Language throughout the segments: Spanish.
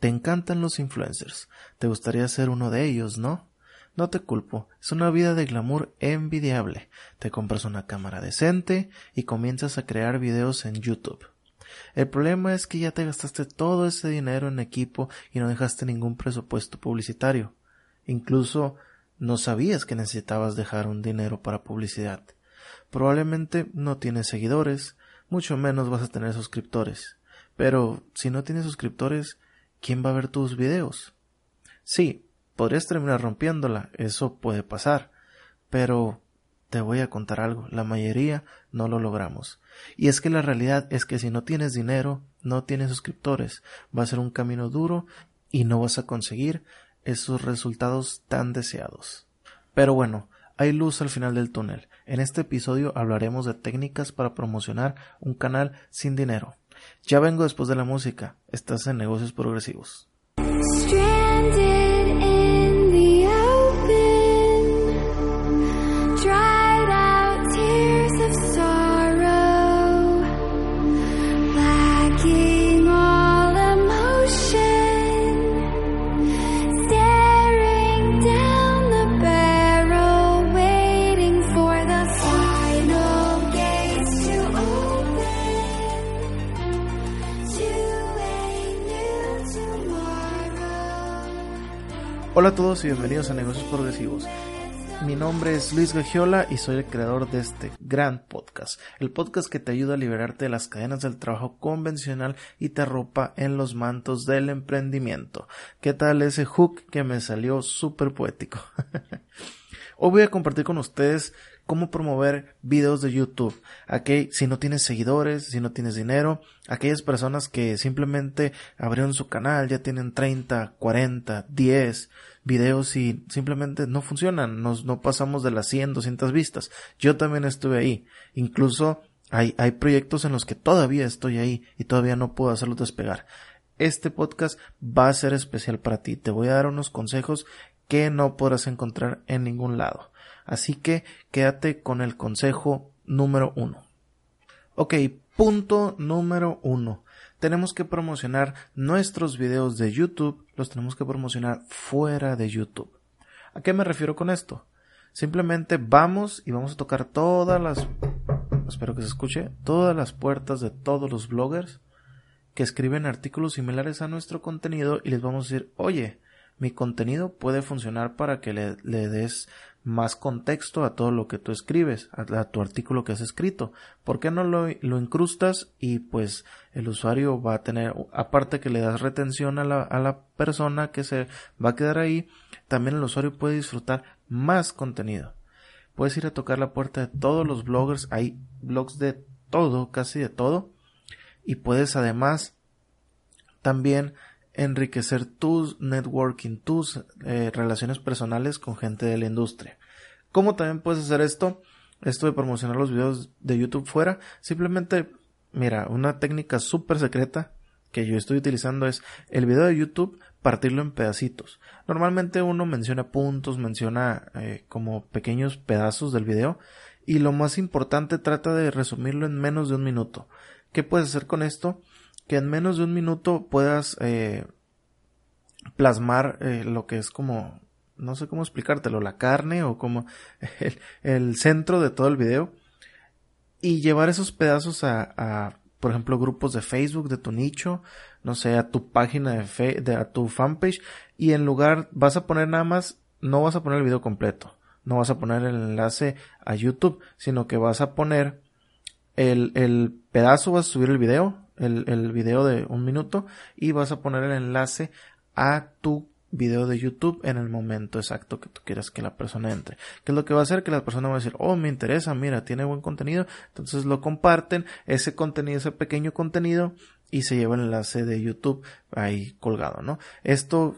Te encantan los influencers. Te gustaría ser uno de ellos, ¿no? No te culpo, es una vida de glamour envidiable. Te compras una cámara decente y comienzas a crear videos en YouTube. El problema es que ya te gastaste todo ese dinero en equipo y no dejaste ningún presupuesto publicitario. Incluso no sabías que necesitabas dejar un dinero para publicidad. Probablemente no tienes seguidores, mucho menos vas a tener suscriptores. Pero si no tienes suscriptores, ¿quién va a ver tus videos? Sí, podrías terminar rompiéndola, eso puede pasar, pero te voy a contar algo, la mayoría no lo logramos. Y es que la realidad es que si no tienes dinero, no tienes suscriptores, va a ser un camino duro y no vas a conseguir esos resultados tan deseados. Pero bueno, hay luz al final del túnel. En este episodio hablaremos de técnicas para promocionar un canal sin dinero. Ya vengo después de la música. Estás en negocios progresivos. Hola a todos y bienvenidos a Negocios Progresivos. Mi nombre es Luis Gagiola y soy el creador de este gran podcast, el podcast que te ayuda a liberarte de las cadenas del trabajo convencional y te arropa en los mantos del emprendimiento. ¿Qué tal ese hook que me salió súper poético? Hoy voy a compartir con ustedes cómo promover videos de YouTube. Aquí, si no tienes seguidores, si no tienes dinero, aquellas personas que simplemente abrieron su canal, ya tienen 30, 40, 10 videos y simplemente no funcionan, nos, no pasamos de las 100, 200 vistas. Yo también estuve ahí. Incluso hay, hay proyectos en los que todavía estoy ahí y todavía no puedo hacerlos despegar. Este podcast va a ser especial para ti. Te voy a dar unos consejos que no podrás encontrar en ningún lado. Así que quédate con el consejo número uno. Ok, punto número uno. Tenemos que promocionar nuestros videos de YouTube, los tenemos que promocionar fuera de YouTube. ¿A qué me refiero con esto? Simplemente vamos y vamos a tocar todas las, espero que se escuche, todas las puertas de todos los bloggers que escriben artículos similares a nuestro contenido y les vamos a decir, oye, mi contenido puede funcionar para que le, des más contexto a todo lo que tú escribes, a, tu artículo que has escrito. ¿Por qué no lo, lo, incrustas y pues el usuario va a tener, aparte que le das retención a la, a la persona que se va a quedar ahí, también el usuario puede disfrutar más contenido. Puedes ir a tocar la puerta de todos los bloggers, hay blogs de todo, casi de todo, y puedes además también enriquecer tus networking, tus eh, relaciones personales con gente de la industria. ¿Cómo también puedes hacer esto? Esto de promocionar los videos de YouTube fuera. Simplemente, mira, una técnica súper secreta que yo estoy utilizando es el video de YouTube partirlo en pedacitos. Normalmente uno menciona puntos, menciona eh, como pequeños pedazos del video y lo más importante trata de resumirlo en menos de un minuto. ¿Qué puedes hacer con esto? Que en menos de un minuto puedas eh, plasmar eh, lo que es como, no sé cómo explicártelo, la carne o como el, centro de todo el video y llevar esos pedazos a, por ejemplo, grupos de Facebook de tu nicho, no sé, a tu página de, fe, de a tu fanpage y en lugar vas a poner nada más, no vas a poner el video completo, no vas a poner el enlace a YouTube, sino que vas a poner el, el pedazo, vas a subir el video, el, el video de un minuto y vas a poner el enlace a tu video de YouTube en el momento exacto que tú quieras que la persona entre. ¿Qué es lo que va a hacer? Que la persona va a decir, oh, me interesa, mira, tiene buen contenido. Entonces lo comparten, ese contenido, ese pequeño contenido, y se lleva el enlace de YouTube ahí colgado, ¿no? Esto,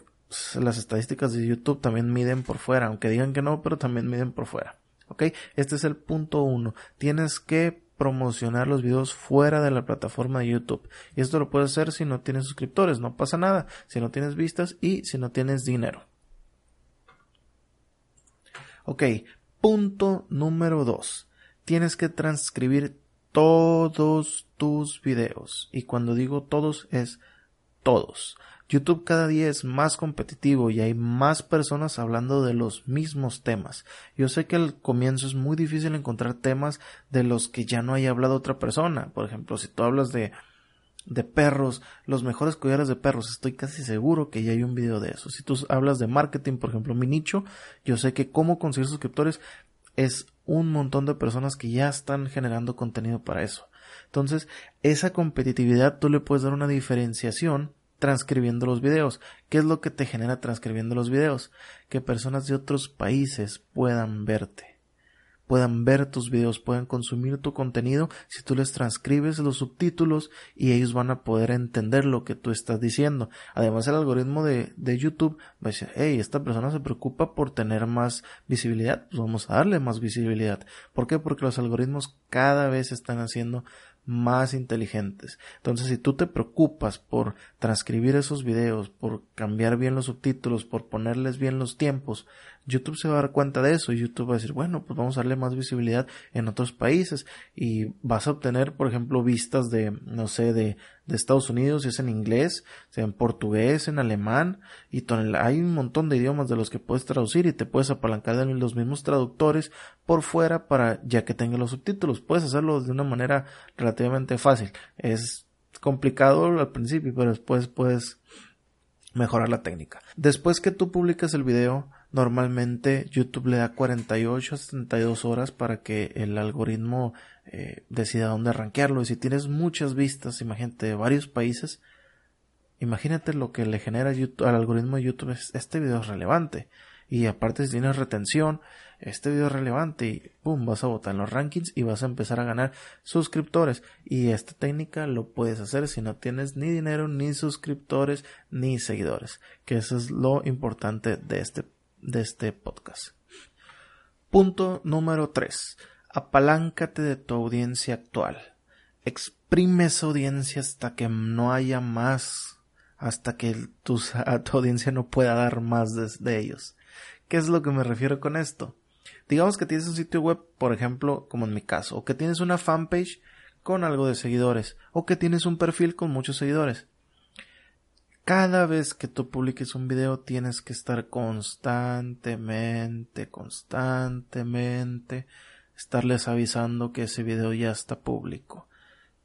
las estadísticas de YouTube también miden por fuera, aunque digan que no, pero también miden por fuera. ¿Ok? Este es el punto uno. Tienes que promocionar los videos fuera de la plataforma de YouTube. Y esto lo puedes hacer si no tienes suscriptores, no pasa nada, si no tienes vistas y si no tienes dinero. Ok, punto número 2. Tienes que transcribir todos tus videos. Y cuando digo todos es todos. YouTube cada día es más competitivo y hay más personas hablando de los mismos temas. Yo sé que al comienzo es muy difícil encontrar temas de los que ya no haya hablado otra persona. Por ejemplo, si tú hablas de perros, los mejores collares de perros, estoy casi seguro que ya hay un video de eso. Si tú hablas de marketing, por ejemplo, mi nicho, yo sé que cómo conseguir suscriptores es un montón de personas que ya están generando contenido para eso. Entonces, esa competitividad tú le puedes dar una diferenciación transcribiendo los videos. ¿Qué es lo que te genera transcribiendo los videos? Que personas de otros países puedan verte puedan ver tus videos, puedan consumir tu contenido si tú les transcribes los subtítulos y ellos van a poder entender lo que tú estás diciendo. Además el algoritmo de, de YouTube va a decir, hey, esta persona se preocupa por tener más visibilidad, pues vamos a darle más visibilidad. ¿Por qué? Porque los algoritmos cada vez están haciendo más inteligentes. Entonces, si tú te preocupas por transcribir esos videos, por cambiar bien los subtítulos, por ponerles bien los tiempos, YouTube se va a dar cuenta de eso y YouTube va a decir, bueno, pues vamos a darle más visibilidad en otros países y vas a obtener, por ejemplo, vistas de, no sé, de, Estados Unidos, si es en inglés, sea en portugués, en alemán y hay un montón de idiomas de los que puedes traducir y te puedes apalancar de los mismos traductores por fuera para ya que tenga los subtítulos. Puedes hacerlo de una manera fácil. Es complicado al principio, pero después puedes mejorar la técnica. Después que tú publicas el video, Normalmente YouTube le da 48 a 72 horas para que el algoritmo eh, decida dónde rankearlo. Y si tienes muchas vistas, imagínate, de varios países, imagínate lo que le genera al algoritmo de YouTube. Este video es relevante. Y aparte si tienes retención, este video es relevante y pum, vas a votar en los rankings y vas a empezar a ganar suscriptores. Y esta técnica lo puedes hacer si no tienes ni dinero, ni suscriptores, ni seguidores. Que eso es lo importante de este de este podcast. Punto número 3. Apaláncate de tu audiencia actual. Exprime esa audiencia hasta que no haya más, hasta que tu, tu audiencia no pueda dar más de, de ellos. ¿Qué es lo que me refiero con esto? Digamos que tienes un sitio web, por ejemplo, como en mi caso, o que tienes una fanpage con algo de seguidores, o que tienes un perfil con muchos seguidores. Cada vez que tú publiques un video tienes que estar constantemente, constantemente, estarles avisando que ese video ya está público.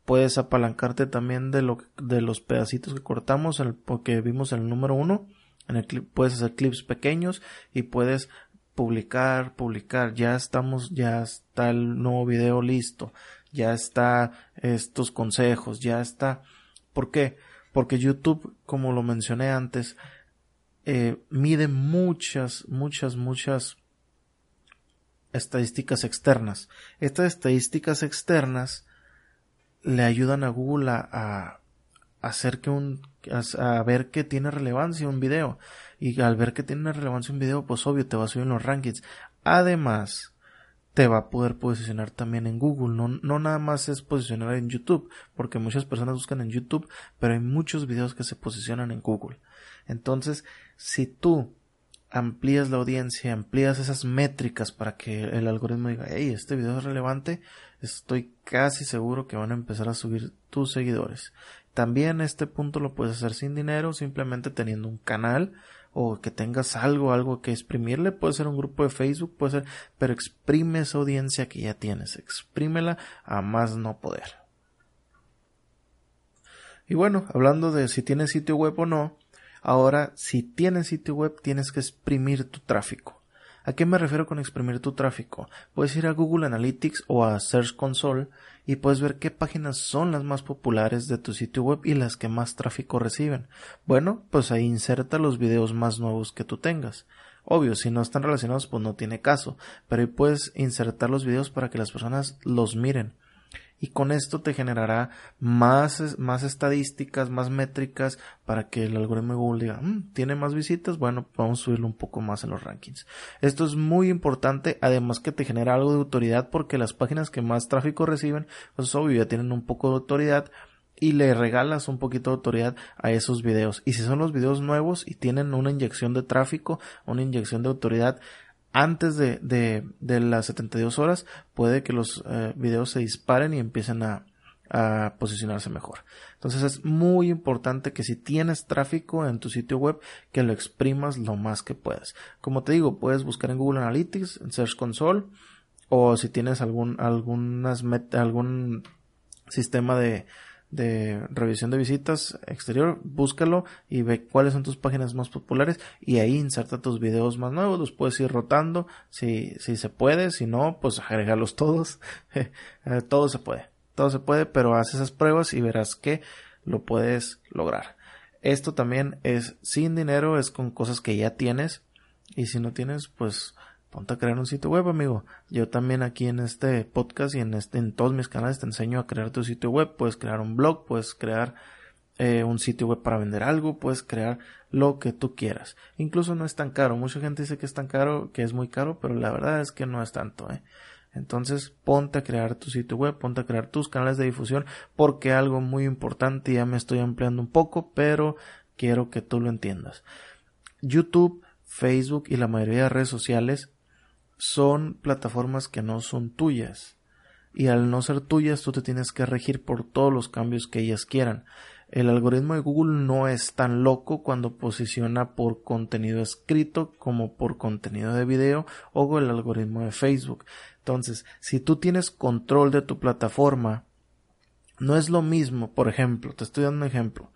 Puedes apalancarte también de lo de los pedacitos que cortamos el, porque vimos el número uno. En el clip puedes hacer clips pequeños y puedes publicar, publicar. Ya estamos, ya está el nuevo video listo. Ya está estos consejos, ya está. ¿Por qué? porque YouTube, como lo mencioné antes, eh, mide muchas, muchas, muchas estadísticas externas. Estas estadísticas externas le ayudan a Google a, hacer que un a, ver que tiene relevancia un video y al ver que tiene relevancia un video pues obvio te va a subir en los rankings además te va a poder posicionar también en Google. No, no nada más es posicionar en YouTube, porque muchas personas buscan en YouTube, pero hay muchos videos que se posicionan en Google. Entonces, si tú amplías la audiencia, amplías esas métricas para que el algoritmo diga, hey, este video es relevante, estoy casi seguro que van a empezar a subir tus seguidores. También este punto lo puedes hacer sin dinero, simplemente teniendo un canal o que tengas algo, algo que exprimirle, puede ser un grupo de Facebook, puede ser, pero exprime esa audiencia que ya tienes, exprímela a más no poder. Y bueno, hablando de si tienes sitio web o no, ahora si tienes sitio web tienes que exprimir tu tráfico. ¿A qué me refiero con exprimir tu tráfico? Puedes ir a Google Analytics o a Search Console y puedes ver qué páginas son las más populares de tu sitio web y las que más tráfico reciben. Bueno, pues ahí inserta los videos más nuevos que tú tengas. Obvio, si no están relacionados, pues no tiene caso, pero ahí puedes insertar los videos para que las personas los miren y con esto te generará más, más estadísticas, más métricas para que el algoritmo de Google diga, mm, tiene más visitas, bueno, vamos a subirlo un poco más en los rankings. Esto es muy importante, además que te genera algo de autoridad porque las páginas que más tráfico reciben, pues obvio, ya tienen un poco de autoridad y le regalas un poquito de autoridad a esos videos. Y si son los videos nuevos y tienen una inyección de tráfico, una inyección de autoridad, antes de, de, de las 72 horas puede que los eh, videos se disparen y empiecen a, a posicionarse mejor. Entonces es muy importante que si tienes tráfico en tu sitio web, que lo exprimas lo más que puedas. Como te digo, puedes buscar en Google Analytics, en Search Console, o si tienes algún, algunas algún sistema de, de revisión de visitas exterior, búscalo y ve cuáles son tus páginas más populares y ahí inserta tus videos más nuevos, los puedes ir rotando si, si se puede, si no, pues agregarlos todos, eh, todo se puede todo se puede, pero haz esas pruebas y verás que lo puedes lograr. Esto también es sin dinero, es con cosas que ya tienes. Y si no tienes, pues ponte a crear un sitio web, amigo. Yo también aquí en este podcast y en, este, en todos mis canales te enseño a crear tu sitio web. Puedes crear un blog, puedes crear eh, un sitio web para vender algo, puedes crear lo que tú quieras. Incluso no es tan caro. Mucha gente dice que es tan caro, que es muy caro, pero la verdad es que no es tanto. ¿eh? Entonces ponte a crear tu sitio web, ponte a crear tus canales de difusión, porque algo muy importante, ya me estoy ampliando un poco, pero quiero que tú lo entiendas. YouTube, Facebook y la mayoría de redes sociales son plataformas que no son tuyas. Y al no ser tuyas, tú te tienes que regir por todos los cambios que ellas quieran. El algoritmo de Google no es tan loco cuando posiciona por contenido escrito como por contenido de video o el algoritmo de Facebook. Entonces, si tú tienes control de tu plataforma, no es lo mismo, por ejemplo, te estoy dando un ejemplo.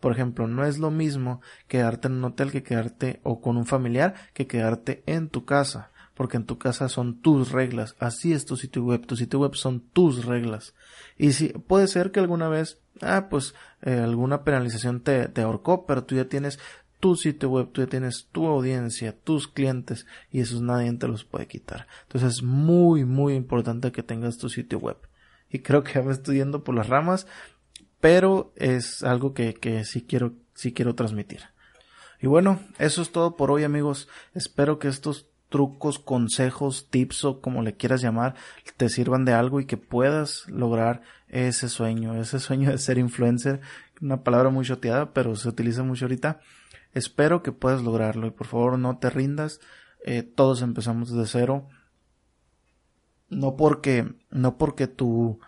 Por ejemplo, no es lo mismo quedarte en un hotel que quedarte o con un familiar que quedarte en tu casa, porque en tu casa son tus reglas. Así es tu sitio web, tu sitio web son tus reglas. Y si puede ser que alguna vez ah, pues eh, alguna penalización te, te ahorcó, pero tú ya tienes tu sitio web, tú ya tienes tu audiencia, tus clientes y esos nadie te los puede quitar. Entonces es muy, muy importante que tengas tu sitio web. Y creo que me estoy yendo por las ramas, pero es algo que, que sí quiero, sí quiero transmitir. Y bueno, eso es todo por hoy amigos. Espero que estos trucos, consejos, tips o como le quieras llamar, te sirvan de algo y que puedas lograr ese sueño, ese sueño de ser influencer, una palabra muy choteada, pero se utiliza mucho ahorita. Espero que puedas lograrlo y por favor no te rindas. Eh, todos empezamos desde cero. No porque, no porque tu,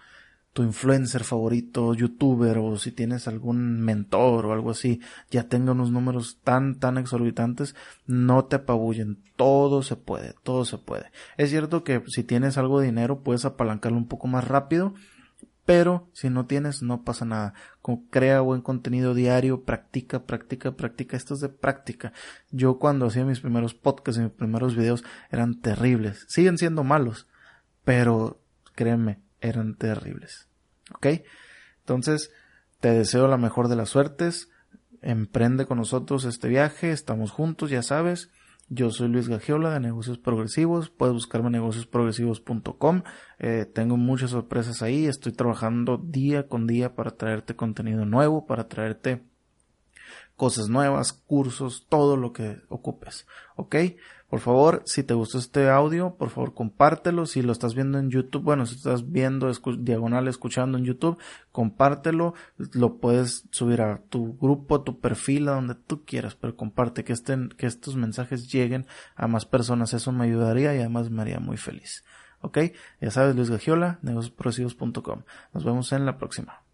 tu influencer favorito, youtuber o si tienes algún mentor o algo así, ya tenga unos números tan, tan exorbitantes, no te apabullen. Todo se puede, todo se puede. Es cierto que si tienes algo de dinero puedes apalancarlo un poco más rápido, pero si no tienes, no pasa nada. crea buen contenido diario, practica, practica, practica. Esto es de práctica. Yo cuando hacía mis primeros podcasts y mis primeros videos eran terribles. Siguen siendo malos, pero créeme, eran terribles. ¿Ok? Entonces, te deseo la mejor de las suertes. Emprende con nosotros este viaje. Estamos juntos, ya sabes. Yo soy Luis Gagiola de Negocios Progresivos. Puedes buscarme negociosprogresivos.com. Eh, tengo muchas sorpresas ahí. Estoy trabajando día con día para traerte contenido nuevo, para traerte cosas nuevas, cursos, todo lo que ocupes. ¿Ok? Por favor, si te gustó este audio, por favor compártelo. Si lo estás viendo en YouTube, bueno, si estás viendo diagonal escuchando en YouTube, compártelo. Lo puedes subir a tu grupo, a tu perfil, a donde tú quieras, pero comparte que estén, que estos mensajes lleguen a más personas. Eso me ayudaría y además me haría muy feliz. ¿Ok? Ya sabes, Luis Gagiola, negociosprogresivos.com. Nos vemos en la próxima.